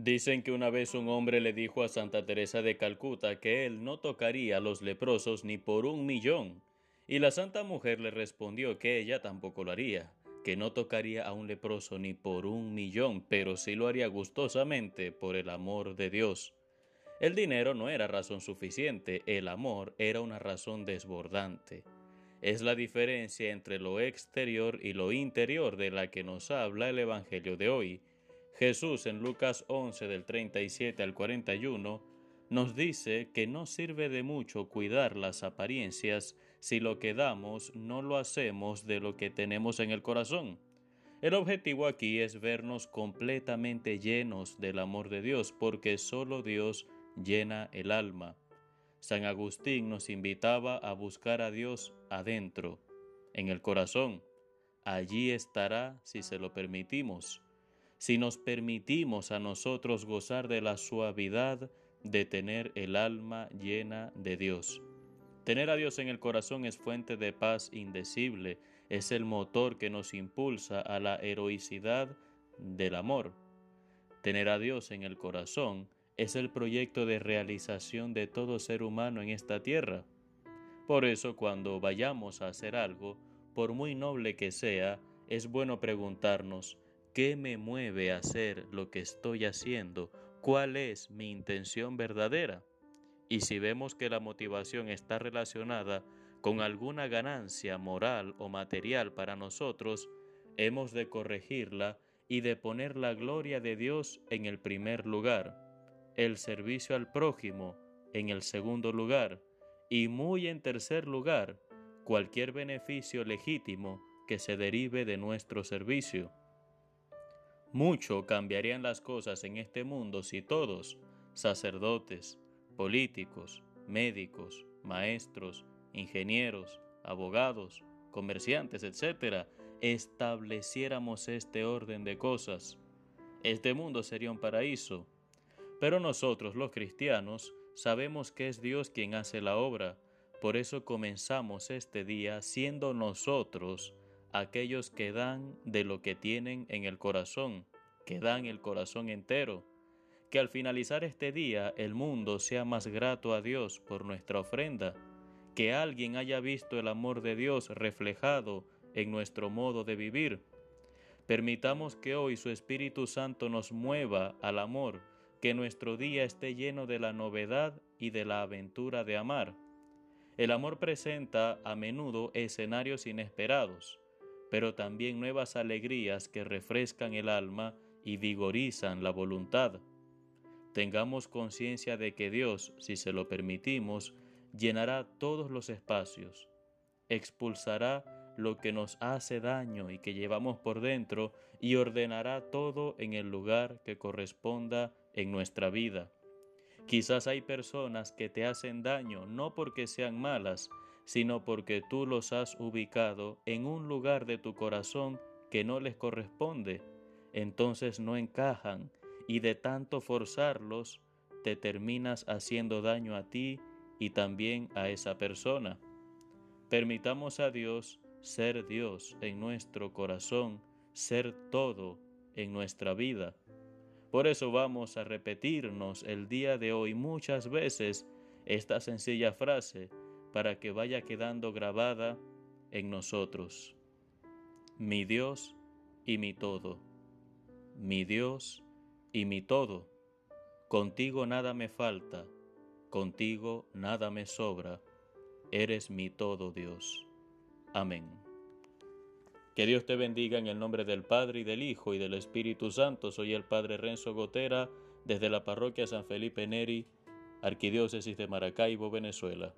Dicen que una vez un hombre le dijo a Santa Teresa de Calcuta que él no tocaría a los leprosos ni por un millón, y la santa mujer le respondió que ella tampoco lo haría, que no tocaría a un leproso ni por un millón, pero sí lo haría gustosamente por el amor de Dios. El dinero no era razón suficiente, el amor era una razón desbordante. Es la diferencia entre lo exterior y lo interior de la que nos habla el Evangelio de hoy, Jesús en Lucas 11 del 37 al 41 nos dice que no sirve de mucho cuidar las apariencias si lo que damos no lo hacemos de lo que tenemos en el corazón. El objetivo aquí es vernos completamente llenos del amor de Dios, porque solo Dios llena el alma. San Agustín nos invitaba a buscar a Dios adentro, en el corazón. Allí estará si se lo permitimos si nos permitimos a nosotros gozar de la suavidad de tener el alma llena de Dios. Tener a Dios en el corazón es fuente de paz indecible, es el motor que nos impulsa a la heroicidad del amor. Tener a Dios en el corazón es el proyecto de realización de todo ser humano en esta tierra. Por eso cuando vayamos a hacer algo, por muy noble que sea, es bueno preguntarnos, ¿Qué me mueve a hacer lo que estoy haciendo? ¿Cuál es mi intención verdadera? Y si vemos que la motivación está relacionada con alguna ganancia moral o material para nosotros, hemos de corregirla y de poner la gloria de Dios en el primer lugar, el servicio al prójimo en el segundo lugar y muy en tercer lugar, cualquier beneficio legítimo que se derive de nuestro servicio. Mucho cambiarían las cosas en este mundo si todos, sacerdotes, políticos, médicos, maestros, ingenieros, abogados, comerciantes, etc., estableciéramos este orden de cosas. Este mundo sería un paraíso. Pero nosotros los cristianos sabemos que es Dios quien hace la obra, por eso comenzamos este día siendo nosotros aquellos que dan de lo que tienen en el corazón, que dan el corazón entero, que al finalizar este día el mundo sea más grato a Dios por nuestra ofrenda, que alguien haya visto el amor de Dios reflejado en nuestro modo de vivir. Permitamos que hoy su Espíritu Santo nos mueva al amor, que nuestro día esté lleno de la novedad y de la aventura de amar. El amor presenta a menudo escenarios inesperados pero también nuevas alegrías que refrescan el alma y vigorizan la voluntad. Tengamos conciencia de que Dios, si se lo permitimos, llenará todos los espacios, expulsará lo que nos hace daño y que llevamos por dentro y ordenará todo en el lugar que corresponda en nuestra vida. Quizás hay personas que te hacen daño no porque sean malas, sino porque tú los has ubicado en un lugar de tu corazón que no les corresponde. Entonces no encajan y de tanto forzarlos te terminas haciendo daño a ti y también a esa persona. Permitamos a Dios ser Dios en nuestro corazón, ser todo en nuestra vida. Por eso vamos a repetirnos el día de hoy muchas veces esta sencilla frase, para que vaya quedando grabada en nosotros. Mi Dios y mi todo. Mi Dios y mi todo. Contigo nada me falta, contigo nada me sobra. Eres mi todo, Dios. Amén. Que Dios te bendiga en el nombre del Padre y del Hijo y del Espíritu Santo. Soy el Padre Renzo Gotera desde la parroquia San Felipe Neri, Arquidiócesis de Maracaibo, Venezuela.